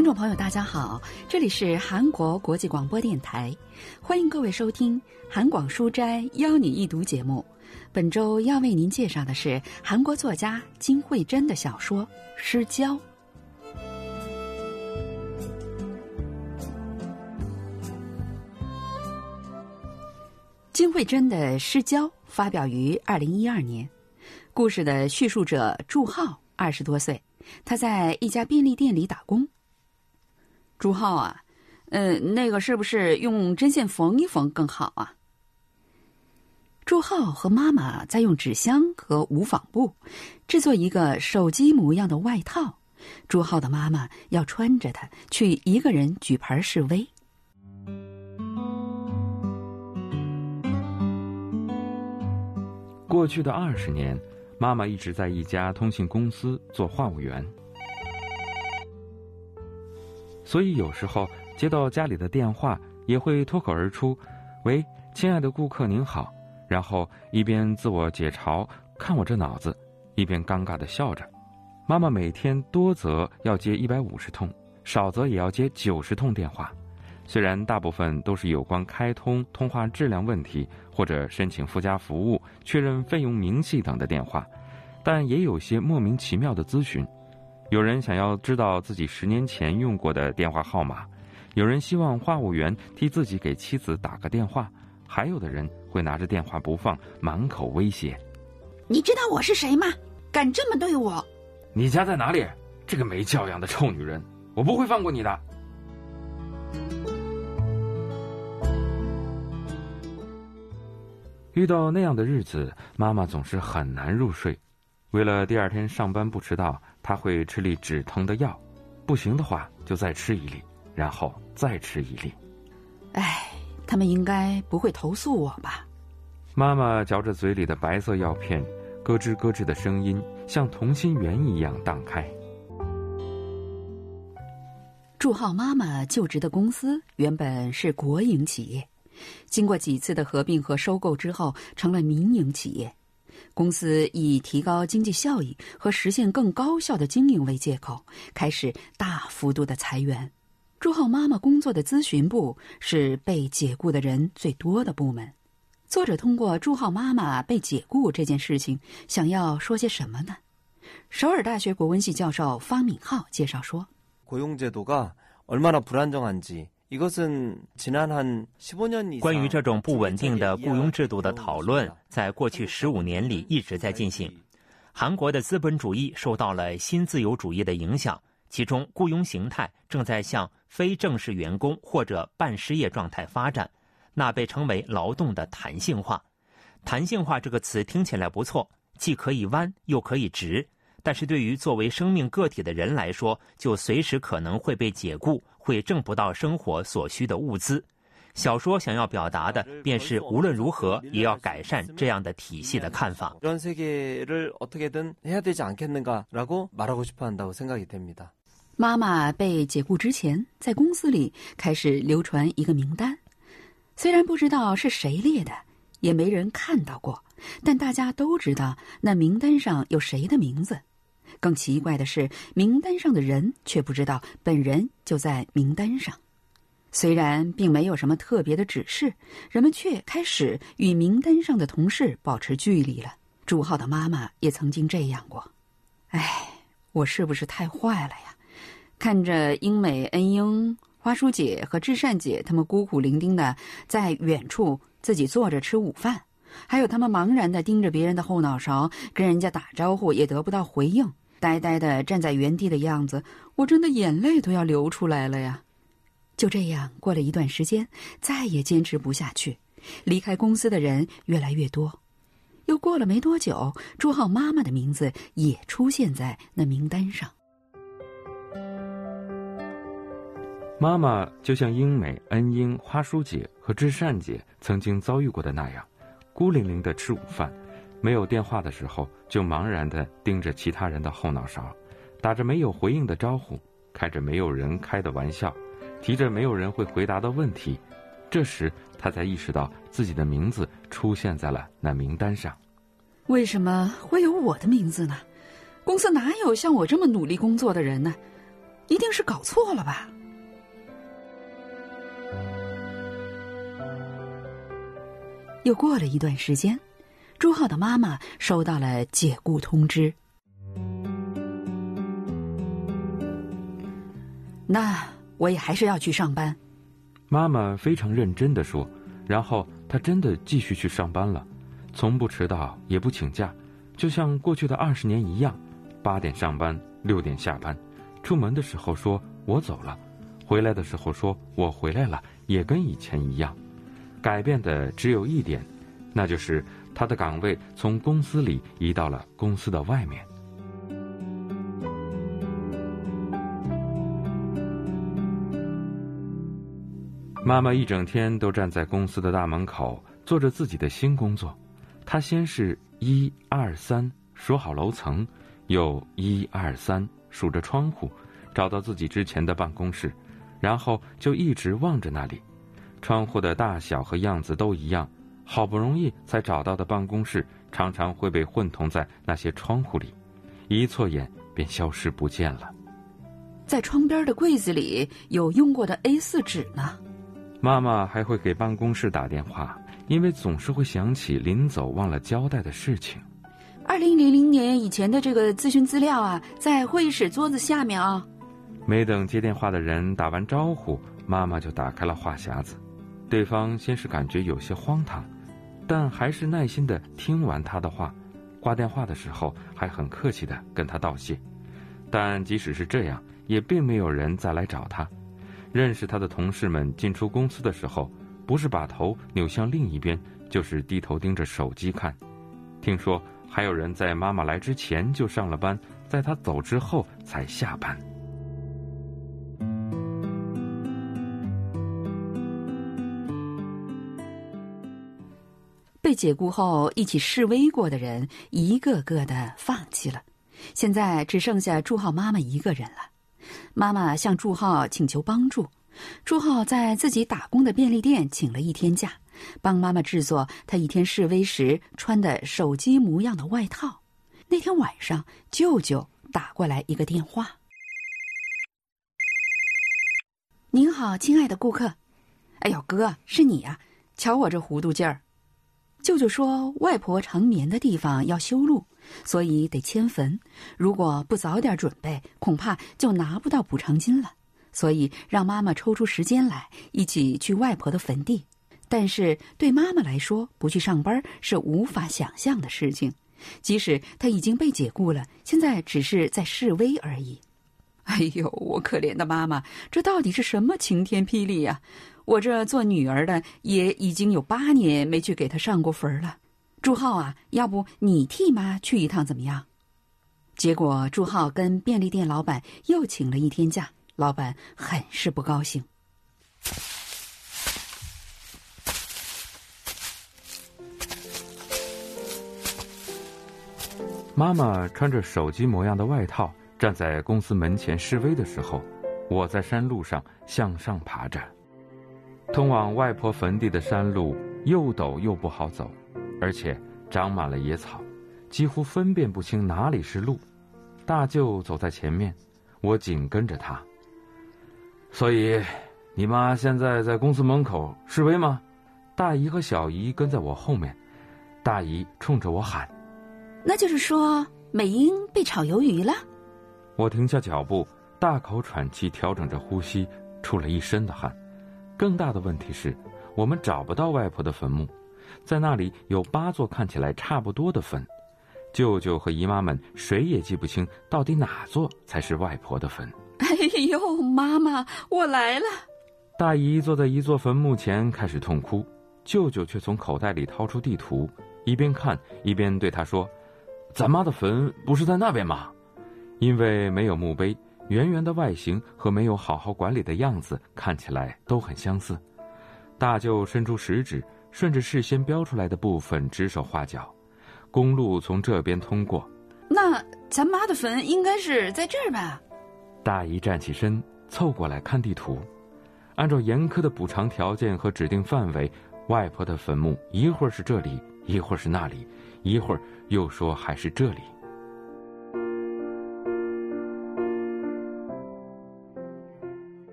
听众朋友，大家好，这里是韩国国际广播电台，欢迎各位收听韩广书斋邀你一读节目。本周要为您介绍的是韩国作家金惠珍的小说《失焦》。金惠珍的《失焦》发表于二零一二年，故事的叙述者祝浩二十多岁，他在一家便利店里打工。朱浩啊，嗯，那个是不是用针线缝一缝更好啊？朱浩和妈妈在用纸箱和无纺布制作一个手机模样的外套。朱浩的妈妈要穿着它去一个人举牌示威。过去的二十年，妈妈一直在一家通信公司做话务员。所以有时候接到家里的电话，也会脱口而出：“喂，亲爱的顾客您好。”然后一边自我解嘲，看我这脑子，一边尴尬的笑着。妈妈每天多则要接一百五十通，少则也要接九十通电话。虽然大部分都是有关开通、通话质量问题，或者申请附加服务、确认费用明细等的电话，但也有些莫名其妙的咨询。有人想要知道自己十年前用过的电话号码，有人希望话务员替自己给妻子打个电话，还有的人会拿着电话不放，满口威胁：“你知道我是谁吗？敢这么对我？你家在哪里？这个没教养的臭女人，我不会放过你的！”遇到那样的日子，妈妈总是很难入睡。为了第二天上班不迟到。他会吃粒止疼的药，不行的话就再吃一粒，然后再吃一粒。哎，他们应该不会投诉我吧？妈妈嚼着嘴里的白色药片，咯吱咯吱的声音像同心圆一样荡开。祝浩妈妈就职的公司原本是国营企业，经过几次的合并和收购之后，成了民营企业。公司以提高经济效益和实现更高效的经营为借口，开始大幅度的裁员。朱浩妈妈工作的咨询部是被解雇的人最多的部门。作者通过朱浩妈妈被解雇这件事情，想要说些什么呢？首尔大学国文系教授方敏浩介绍说：“고용제도가얼마나불안정한지 关于这种不稳定的雇佣制度的讨论，在过去十五年里一直在进行。韩国的资本主义受到了新自由主义的影响，其中雇佣形态正在向非正式员工或者半失业状态发展，那被称为劳动的弹性化。弹性化这个词听起来不错，既可以弯又可以直。但是对于作为生命个体的人来说，就随时可能会被解雇，会挣不到生活所需的物资。小说想要表达的，便是无论如何也要改善这样的体系的看法。妈妈被解雇之前，在公司里开始流传一个名单，虽然不知道是谁列的，也没人看到过，但大家都知道那名单上有谁的名字。更奇怪的是，名单上的人却不知道本人就在名单上。虽然并没有什么特别的指示，人们却开始与名单上的同事保持距离了。朱浩的妈妈也曾经这样过。唉，我是不是太坏了呀？看着英美、恩英、花叔姐和智善姐他们孤苦伶仃的在远处自己坐着吃午饭，还有他们茫然的盯着别人的后脑勺，跟人家打招呼也得不到回应。呆呆的站在原地的样子，我真的眼泪都要流出来了呀！就这样过了一段时间，再也坚持不下去，离开公司的人越来越多。又过了没多久，朱浩妈妈的名字也出现在那名单上。妈妈就像英美、恩英、花叔姐和知善姐曾经遭遇过的那样，孤零零的吃午饭。没有电话的时候，就茫然地盯着其他人的后脑勺，打着没有回应的招呼，开着没有人开的玩笑，提着没有人会回答的问题。这时，他才意识到自己的名字出现在了那名单上。为什么会有我的名字呢？公司哪有像我这么努力工作的人呢？一定是搞错了吧？又过了一段时间，朱浩的妈妈收到了解雇通知。那我也还是要去上班。妈妈非常认真的说，然后她真的继续去上班了，从不迟到，也不请假，就像过去的二十年一样，八点上班，六点下班，出门的时候说我走了，回来的时候说我回来了，也跟以前一样。改变的只有一点，那就是他的岗位从公司里移到了公司的外面。妈妈一整天都站在公司的大门口，做着自己的新工作。她先是一二三数好楼层，又一二三数着窗户，找到自己之前的办公室，然后就一直望着那里。窗户的大小和样子都一样，好不容易才找到的办公室，常常会被混同在那些窗户里，一错眼便消失不见了。在窗边的柜子里有用过的 A 四纸呢。妈妈还会给办公室打电话，因为总是会想起临走忘了交代的事情。二零零零年以前的这个咨询资料啊，在会议室桌子下面啊。没等接电话的人打完招呼，妈妈就打开了话匣子。对方先是感觉有些荒唐，但还是耐心的听完他的话。挂电话的时候还很客气的跟他道谢，但即使是这样，也并没有人再来找他。认识他的同事们进出公司的时候，不是把头扭向另一边，就是低头盯着手机看。听说还有人在妈妈来之前就上了班，在她走之后才下班。解雇后一起示威过的人，一个个的放弃了，现在只剩下朱浩妈妈一个人了。妈妈向朱浩请求帮助，朱浩在自己打工的便利店请了一天假，帮妈妈制作他一天示威时穿的手机模样的外套。那天晚上，舅舅打过来一个电话：“您好，亲爱的顾客。哎呦，哥，是你呀！瞧我这糊涂劲儿。”舅舅说：“外婆长眠的地方要修路，所以得迁坟。如果不早点准备，恐怕就拿不到补偿金了。所以让妈妈抽出时间来，一起去外婆的坟地。但是对妈妈来说，不去上班是无法想象的事情。即使她已经被解雇了，现在只是在示威而已。哎呦，我可怜的妈妈，这到底是什么晴天霹雳呀！”我这做女儿的也已经有八年没去给他上过坟了，朱浩啊，要不你替妈去一趟怎么样？结果朱浩跟便利店老板又请了一天假，老板很是不高兴。妈妈穿着手机模样的外套站在公司门前示威的时候，我在山路上向上爬着。通往外婆坟地的山路又陡又不好走，而且长满了野草，几乎分辨不清哪里是路。大舅走在前面，我紧跟着他。所以，你妈现在在公司门口示威吗？大姨和小姨跟在我后面，大姨冲着我喊：“那就是说美英被炒鱿鱼了。”我停下脚步，大口喘气，调整着呼吸，出了一身的汗。更大的问题是，我们找不到外婆的坟墓，在那里有八座看起来差不多的坟，舅舅和姨妈们谁也记不清到底哪座才是外婆的坟。哎呦，妈妈，我来了！大姨坐在一座坟墓前开始痛哭，舅舅却从口袋里掏出地图，一边看一边对她说：“咱妈的坟不是在那边吗？”因为没有墓碑。圆圆的外形和没有好好管理的样子看起来都很相似。大舅伸出食指，顺着事先标出来的部分指手画脚。公路从这边通过。那咱妈的坟应该是在这儿吧？大姨站起身，凑过来看地图。按照严苛的补偿条件和指定范围，外婆的坟墓一会儿是这里，一会儿是那里，一会儿又说还是这里。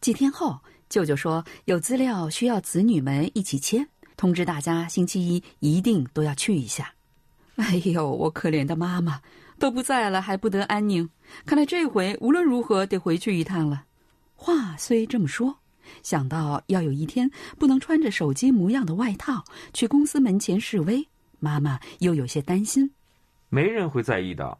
几天后，舅舅说有资料需要子女们一起签，通知大家星期一一定都要去一下。哎呦，我可怜的妈妈都不在了，还不得安宁。看来这回无论如何得回去一趟了。话虽这么说，想到要有一天不能穿着手机模样的外套去公司门前示威，妈妈又有些担心。没人会在意的，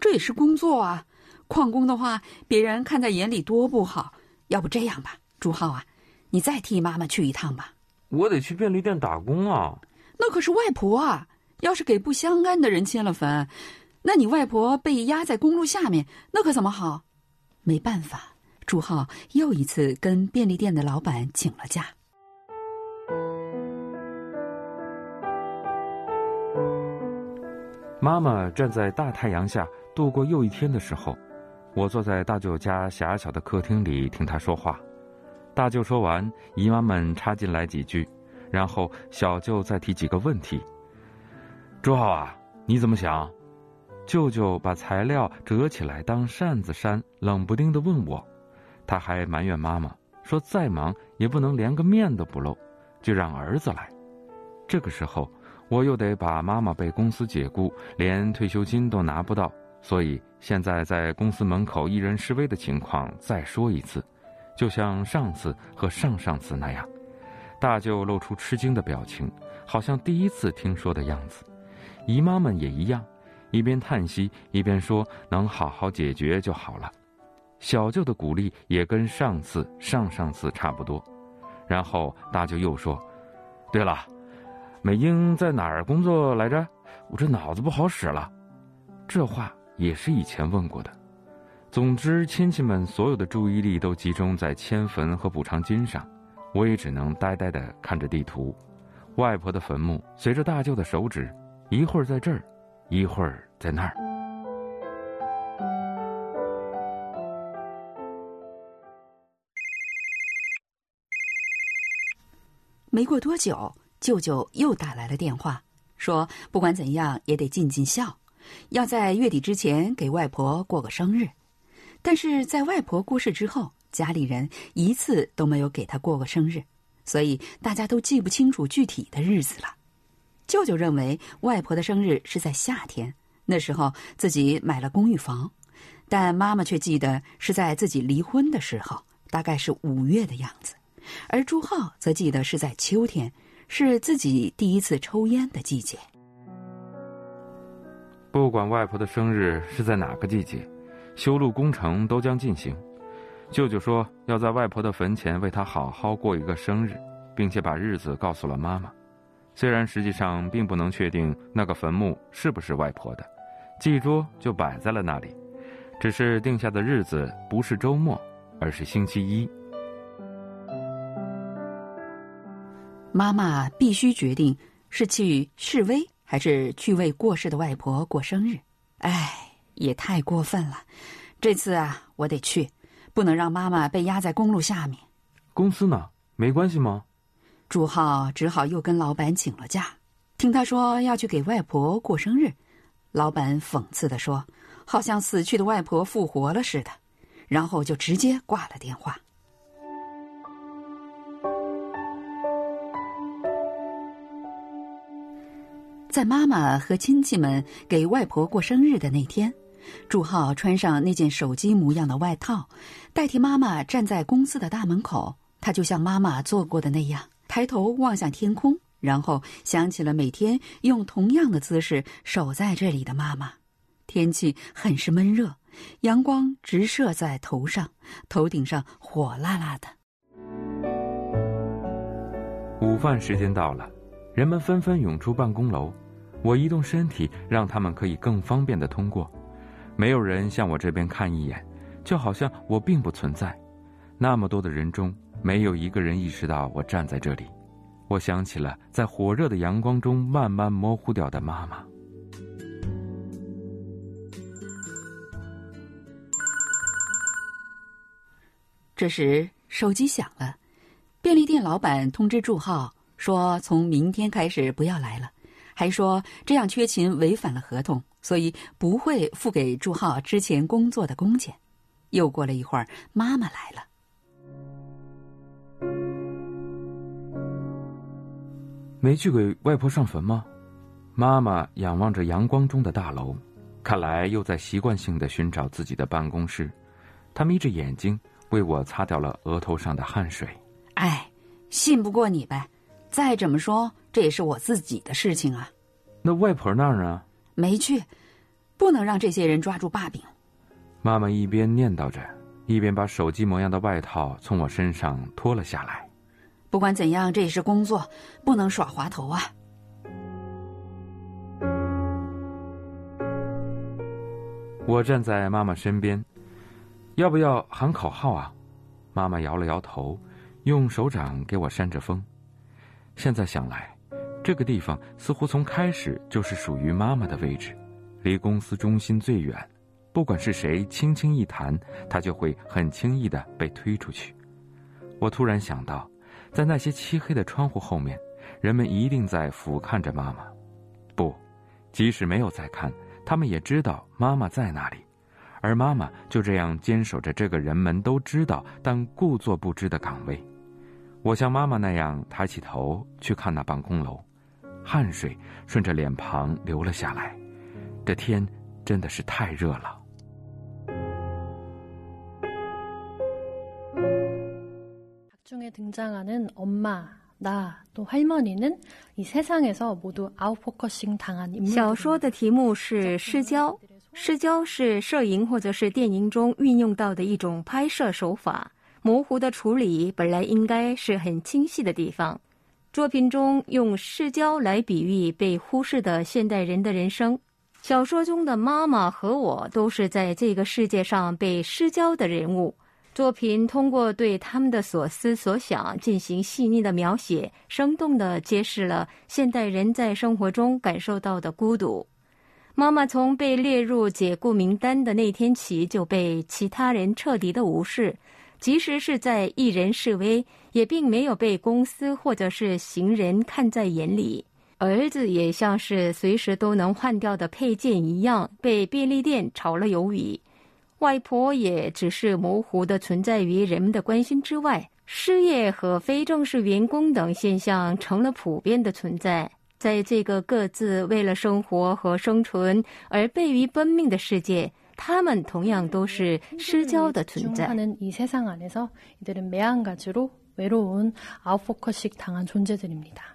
这也是工作啊。旷工的话，别人看在眼里多不好。要不这样吧，朱浩啊，你再替妈妈去一趟吧。我得去便利店打工啊。那可是外婆啊。要是给不相干的人迁了坟，那你外婆被压在公路下面，那可怎么好？没办法，朱浩又一次跟便利店的老板请了假。妈妈站在大太阳下度过又一天的时候，我坐在大舅家狭小的客厅里听他说话。大舅说完，姨妈们插进来几句，然后小舅再提几个问题。朱浩啊，你怎么想？舅舅把材料折起来当扇子扇，冷不丁的问我。他还埋怨妈妈说，再忙也不能连个面都不露，就让儿子来。这个时候，我又得把妈妈被公司解雇，连退休金都拿不到，所以现在在公司门口一人示威的情况再说一次，就像上次和上上次那样。大舅露出吃惊的表情，好像第一次听说的样子。姨妈们也一样，一边叹息一边说：“能好好解决就好了。”小舅的鼓励也跟上次、上上次差不多。然后大舅又说：“对了，美英在哪儿工作来着？我这脑子不好使了。”这话也是以前问过的。总之，亲戚们所有的注意力都集中在迁坟和补偿金上，我也只能呆呆地看着地图。外婆的坟墓随着大舅的手指。一会儿在这儿，一会儿在那儿。没过多久，舅舅又打来了电话，说不管怎样也得尽尽孝，要在月底之前给外婆过个生日。但是在外婆过世之后，家里人一次都没有给她过过生日，所以大家都记不清楚具体的日子了。舅舅认为外婆的生日是在夏天，那时候自己买了公寓房，但妈妈却记得是在自己离婚的时候，大概是五月的样子，而朱浩则记得是在秋天，是自己第一次抽烟的季节。不管外婆的生日是在哪个季节，修路工程都将进行。舅舅说要在外婆的坟前为她好好过一个生日，并且把日子告诉了妈妈。虽然实际上并不能确定那个坟墓是不是外婆的，祭桌就摆在了那里，只是定下的日子不是周末，而是星期一。妈妈必须决定是去示威还是去为过世的外婆过生日。唉，也太过分了！这次啊，我得去，不能让妈妈被压在公路下面。公司呢？没关系吗？朱浩只好又跟老板请了假，听他说要去给外婆过生日，老板讽刺的说：“好像死去的外婆复活了似的。”然后就直接挂了电话。在妈妈和亲戚们给外婆过生日的那天，朱浩穿上那件手机模样的外套，代替妈妈站在公司的大门口。他就像妈妈做过的那样。抬头望向天空，然后想起了每天用同样的姿势守在这里的妈妈。天气很是闷热，阳光直射在头上，头顶上火辣辣的。午饭时间到了，人们纷纷涌出办公楼。我移动身体，让他们可以更方便的通过。没有人向我这边看一眼，就好像我并不存在。那么多的人中。没有一个人意识到我站在这里，我想起了在火热的阳光中慢慢模糊掉的妈妈。这时手机响了，便利店老板通知祝浩说：“从明天开始不要来了，还说这样缺勤违反了合同，所以不会付给朱浩之前工作的工钱。又过了一会儿，妈妈来了，没去给外婆上坟吗？妈妈仰望着阳光中的大楼，看来又在习惯性的寻找自己的办公室。她眯着眼睛，为我擦掉了额头上的汗水。哎，信不过你呗，再怎么说，这也是我自己的事情啊。那外婆那儿呢？没去，不能让这些人抓住把柄。妈妈一边念叨着，一边把手机模样的外套从我身上脱了下来。不管怎样，这也是工作，不能耍滑头啊。我站在妈妈身边，要不要喊口号啊？妈妈摇了摇头，用手掌给我扇着风。现在想来，这个地方似乎从开始就是属于妈妈的位置，离公司中心最远。不管是谁轻轻一弹，它就会很轻易的被推出去。我突然想到，在那些漆黑的窗户后面，人们一定在俯瞰着妈妈。不，即使没有在看。他们也知道妈妈在那里，而妈妈就这样坚守着这个人们都知道但故作不知的岗位。我像妈妈那样抬起头去看那办公楼，汗水顺着脸庞流了下来。这天真的是太热了。중에등장하는엄마小说的题目是失焦，失焦是摄影或者是电影中运用到的一种拍摄手法。 模糊的处理本来应该是很清晰的地方。作品中用失焦来比喻被忽视的现代人的人生。小说中的妈妈和我都是在这个世界上被失焦的人物。作品通过对他们的所思所想进行细腻的描写，生动地揭示了现代人在生活中感受到的孤独。妈妈从被列入解雇名单的那天起就被其他人彻底的无视，即使是在一人示威，也并没有被公司或者是行人看在眼里。儿子也像是随时都能换掉的配件一样，被便利店炒了鱿鱼。外婆也只是模糊的存在于人们的关心之外，失业和非正式员工等现象成了普遍的存在。在这个各自为了生活和生存而备于奔命的世界， 他们同样都是失焦的存在。이세상안에서이들은매한가지로외로운아웃포커식당한존재들입니다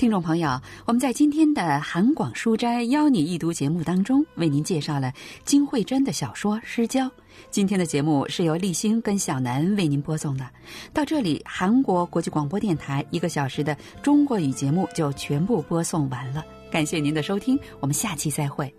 听众朋友，我们在今天的韩广书斋邀你一读节目当中，为您介绍了金惠珍的小说《失焦》。今天的节目是由立新跟小南为您播送的。到这里，韩国国际广播电台一个小时的中国语节目就全部播送完了。感谢您的收听，我们下期再会。